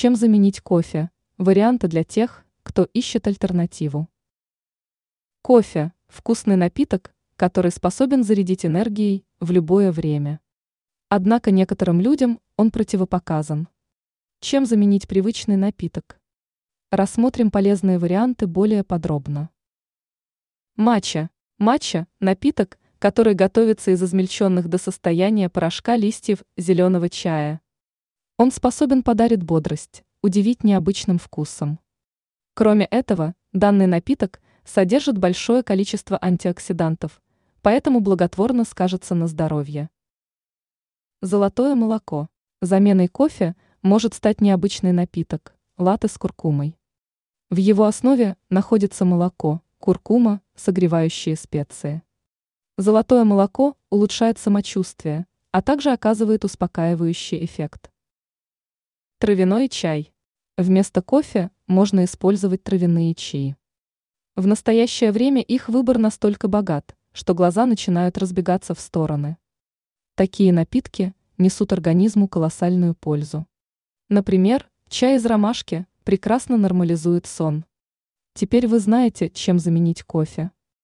Чем заменить кофе? Варианты для тех, кто ищет альтернативу. Кофе – вкусный напиток, который способен зарядить энергией в любое время. Однако некоторым людям он противопоказан. Чем заменить привычный напиток? Рассмотрим полезные варианты более подробно. Матча. Матча – напиток, который готовится из измельченных до состояния порошка листьев зеленого чая. Он способен подарить бодрость, удивить необычным вкусом. Кроме этого, данный напиток содержит большое количество антиоксидантов, поэтому благотворно скажется на здоровье. Золотое молоко. Заменой кофе может стать необычный напиток – латте с куркумой. В его основе находится молоко, куркума, согревающие специи. Золотое молоко улучшает самочувствие, а также оказывает успокаивающий эффект. Травяной чай. Вместо кофе можно использовать травяные чаи. В настоящее время их выбор настолько богат, что глаза начинают разбегаться в стороны. Такие напитки несут организму колоссальную пользу. Например, чай из ромашки прекрасно нормализует сон. Теперь вы знаете, чем заменить кофе.